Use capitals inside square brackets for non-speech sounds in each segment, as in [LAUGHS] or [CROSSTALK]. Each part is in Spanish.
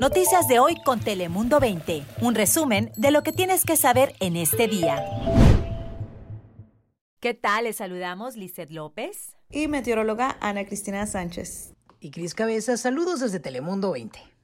Noticias de hoy con Telemundo 20. Un resumen de lo que tienes que saber en este día. ¿Qué tal? Les saludamos Lizeth López. Y meteoróloga Ana Cristina Sánchez. Y Cris Cabeza, saludos desde Telemundo 20.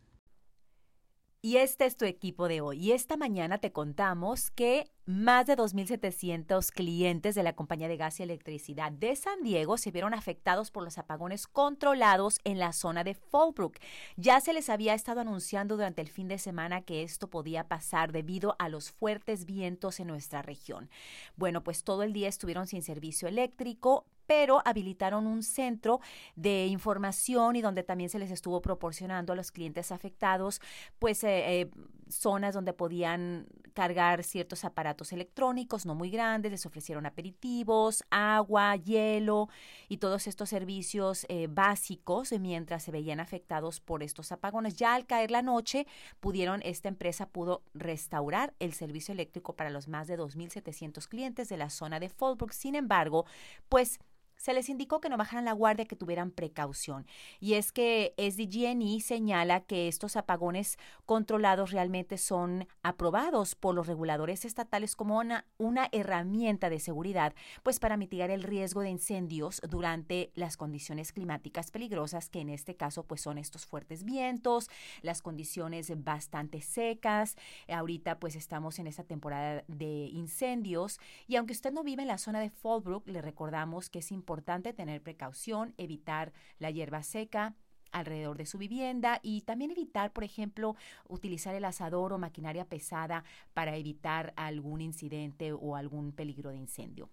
Y este es tu equipo de hoy. Y esta mañana te contamos que más de 2.700 clientes de la compañía de gas y electricidad de San Diego se vieron afectados por los apagones controlados en la zona de Fallbrook. Ya se les había estado anunciando durante el fin de semana que esto podía pasar debido a los fuertes vientos en nuestra región. Bueno, pues todo el día estuvieron sin servicio eléctrico, pero habilitaron un centro de información y donde también se les estuvo proporcionando a los clientes afectados, pues eh, eh, zonas donde podían cargar ciertos aparatos electrónicos no muy grandes, les ofrecieron aperitivos, agua, hielo y todos estos servicios eh, básicos mientras se veían afectados por estos apagones. Ya al caer la noche, pudieron, esta empresa pudo restaurar el servicio eléctrico para los más de 2.700 clientes de la zona de Fallbrook. Sin embargo, pues se les indicó que no bajaran la guardia, que tuvieran precaución. Y es que SDG&E señala que estos apagones controlados realmente son aprobados por los reguladores estatales como una, herramienta de seguridad, pues para mitigar el riesgo de incendios durante las condiciones climáticas peligrosas, que en este caso pues son estos fuertes vientos, las condiciones bastante secas. Ahorita pues estamos en esta temporada de incendios y aunque usted no vive en la zona de Fallbrook, le recordamos que es importante importante tener precaución, evitar la hierba seca, alrededor de su vivienda y también evitar, por ejemplo, utilizar el asador o maquinaria pesada para evitar algún incidente o algún peligro de incendio.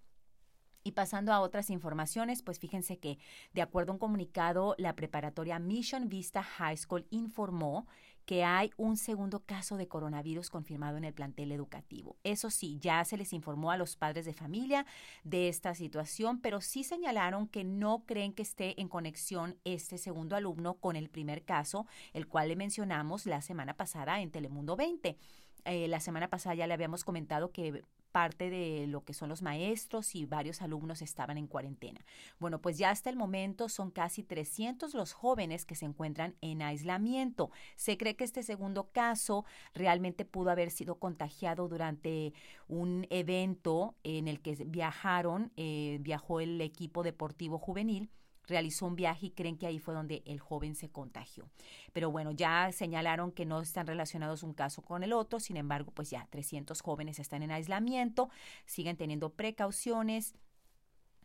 Y pasando a otras informaciones, pues fíjense que, de acuerdo a un comunicado, la preparatoria Mission Vista High School informó que hay un segundo caso de coronavirus confirmado en el plantel educativo. Eso sí, ya se les informó a los padres de familia de esta situación, pero sí señalaron que no creen que esté en conexión este segundo alumno con el primer caso, el cual le mencionamos la semana pasada en Telemundo 20. Eh, la semana pasada ya le habíamos comentado que parte de lo que son los maestros y varios alumnos estaban en cuarentena. Bueno, pues ya hasta el momento son casi 300 los jóvenes que se encuentran en aislamiento. Se cree que este segundo caso realmente pudo haber sido contagiado durante un evento en el que viajaron, eh, viajó el equipo deportivo juvenil realizó un viaje y creen que ahí fue donde el joven se contagió. Pero bueno, ya señalaron que no están relacionados un caso con el otro, sin embargo, pues ya 300 jóvenes están en aislamiento, siguen teniendo precauciones.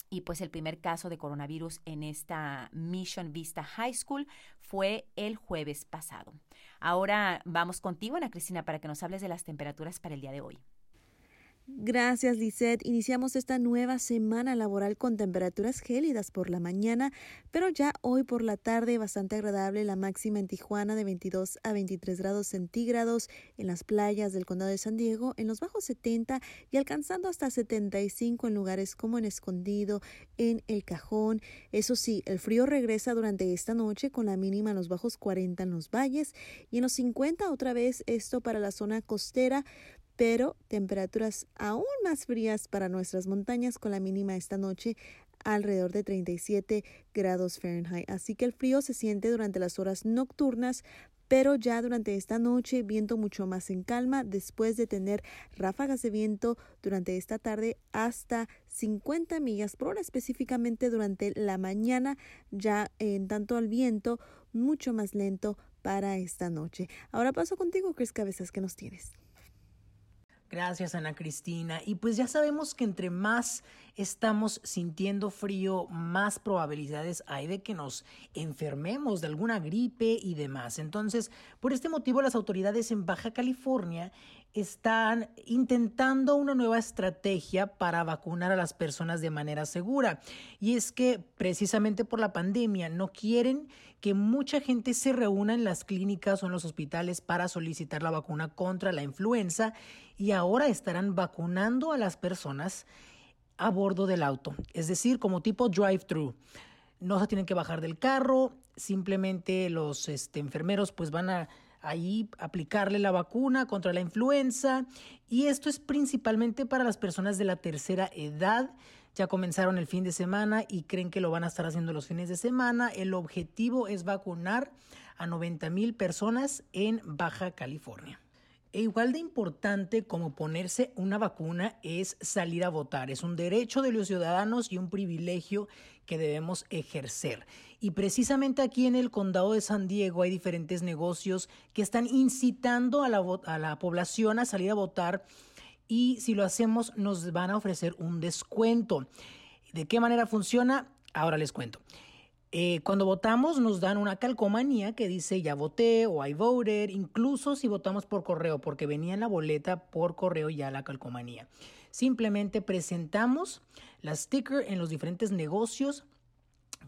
Y pues el primer caso de coronavirus en esta Mission Vista High School fue el jueves pasado. Ahora vamos contigo, Ana Cristina, para que nos hables de las temperaturas para el día de hoy. Gracias, Lisette. Iniciamos esta nueva semana laboral con temperaturas gélidas por la mañana, pero ya hoy por la tarde bastante agradable la máxima en Tijuana de 22 a 23 grados centígrados, en las playas del condado de San Diego en los bajos 70 y alcanzando hasta 75 en lugares como en Escondido, en El Cajón. Eso sí, el frío regresa durante esta noche con la mínima en los bajos 40 en los valles y en los 50 otra vez esto para la zona costera pero temperaturas aún más frías para nuestras montañas con la mínima esta noche alrededor de 37 grados Fahrenheit. Así que el frío se siente durante las horas nocturnas, pero ya durante esta noche viento mucho más en calma después de tener ráfagas de viento durante esta tarde hasta 50 millas por hora específicamente durante la mañana ya en tanto al viento mucho más lento para esta noche. Ahora paso contigo, Chris Cabezas, ¿qué nos tienes? Gracias, Ana Cristina. Y pues ya sabemos que entre más estamos sintiendo frío, más probabilidades hay de que nos enfermemos de alguna gripe y demás. Entonces, por este motivo, las autoridades en Baja California están intentando una nueva estrategia para vacunar a las personas de manera segura. Y es que precisamente por la pandemia no quieren que mucha gente se reúna en las clínicas o en los hospitales para solicitar la vacuna contra la influenza y ahora estarán vacunando a las personas a bordo del auto, es decir, como tipo drive-thru. No se tienen que bajar del carro, simplemente los este, enfermeros pues van a ahí aplicarle la vacuna contra la influenza y esto es principalmente para las personas de la tercera edad. Ya comenzaron el fin de semana y creen que lo van a estar haciendo los fines de semana. El objetivo es vacunar a 90 mil personas en Baja California. E igual de importante como ponerse una vacuna es salir a votar. Es un derecho de los ciudadanos y un privilegio que debemos ejercer. Y precisamente aquí en el condado de San Diego hay diferentes negocios que están incitando a la, a la población a salir a votar y si lo hacemos nos van a ofrecer un descuento. ¿De qué manera funciona? Ahora les cuento. Eh, cuando votamos nos dan una calcomanía que dice ya voté o I voted, incluso si votamos por correo, porque venía en la boleta por correo ya la calcomanía. Simplemente presentamos la sticker en los diferentes negocios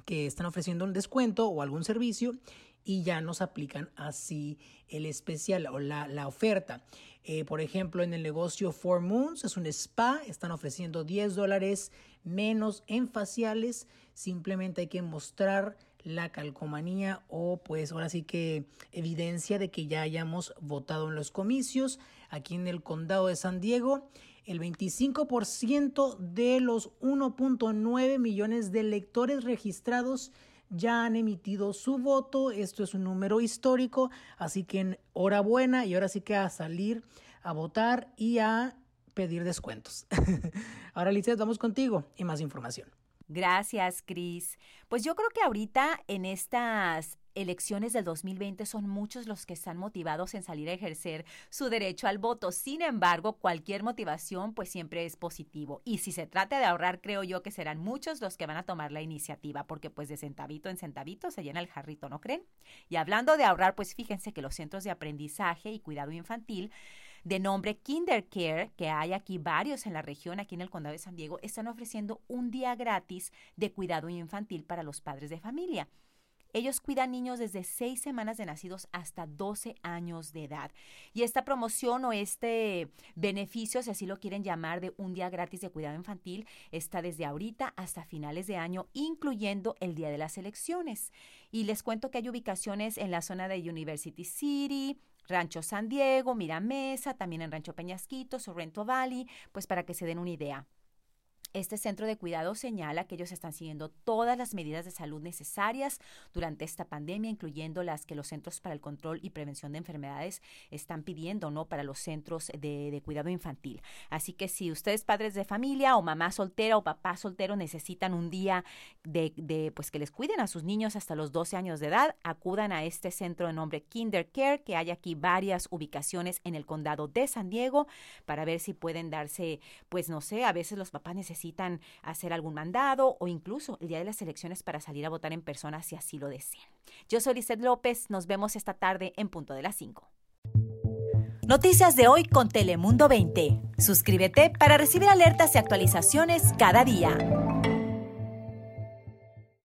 que están ofreciendo un descuento o algún servicio y ya nos aplican así el especial o la, la oferta. Eh, por ejemplo, en el negocio Four Moons es un spa, están ofreciendo 10 dólares menos en faciales. Simplemente hay que mostrar la calcomanía o pues ahora sí que evidencia de que ya hayamos votado en los comicios. Aquí en el condado de San Diego, el 25% de los 1.9 millones de electores registrados ya han emitido su voto. Esto es un número histórico, así que enhorabuena y ahora sí que a salir a votar y a pedir descuentos. [LAUGHS] ahora, Lizeth, vamos contigo y más información. Gracias, Cris. Pues yo creo que ahorita en estas elecciones del 2020 son muchos los que están motivados en salir a ejercer su derecho al voto. Sin embargo, cualquier motivación pues siempre es positivo. Y si se trata de ahorrar, creo yo que serán muchos los que van a tomar la iniciativa, porque pues de centavito en centavito se llena el jarrito, ¿no creen? Y hablando de ahorrar, pues fíjense que los centros de aprendizaje y cuidado infantil de nombre KinderCare, que hay aquí varios en la región, aquí en el condado de San Diego, están ofreciendo un día gratis de cuidado infantil para los padres de familia. Ellos cuidan niños desde seis semanas de nacidos hasta 12 años de edad. Y esta promoción o este beneficio, si así lo quieren llamar, de un día gratis de cuidado infantil, está desde ahorita hasta finales de año, incluyendo el día de las elecciones. Y les cuento que hay ubicaciones en la zona de University City, Rancho San Diego, Miramesa, también en Rancho Peñasquito, Sorrento Valley, pues para que se den una idea. Este centro de cuidado señala que ellos están siguiendo todas las medidas de salud necesarias durante esta pandemia, incluyendo las que los Centros para el Control y Prevención de Enfermedades están pidiendo, ¿no? Para los centros de, cuidado infantil. Así que si ustedes padres de familia o mamá soltera o papá soltero necesitan un día de, pues que les cuiden a sus niños hasta los 12 años de edad, acudan a este centro de nombre Kinder Care, que hay aquí varias ubicaciones en el condado de San Diego para ver si pueden darse, pues no sé, a veces los papás necesitan necesitan hacer algún mandado o incluso el día de las elecciones para salir a votar en persona si así lo desean. Yo soy Lizeth López, nos vemos esta tarde en punto de las 5. Noticias de hoy con Telemundo 20. Suscríbete para recibir alertas y actualizaciones cada día.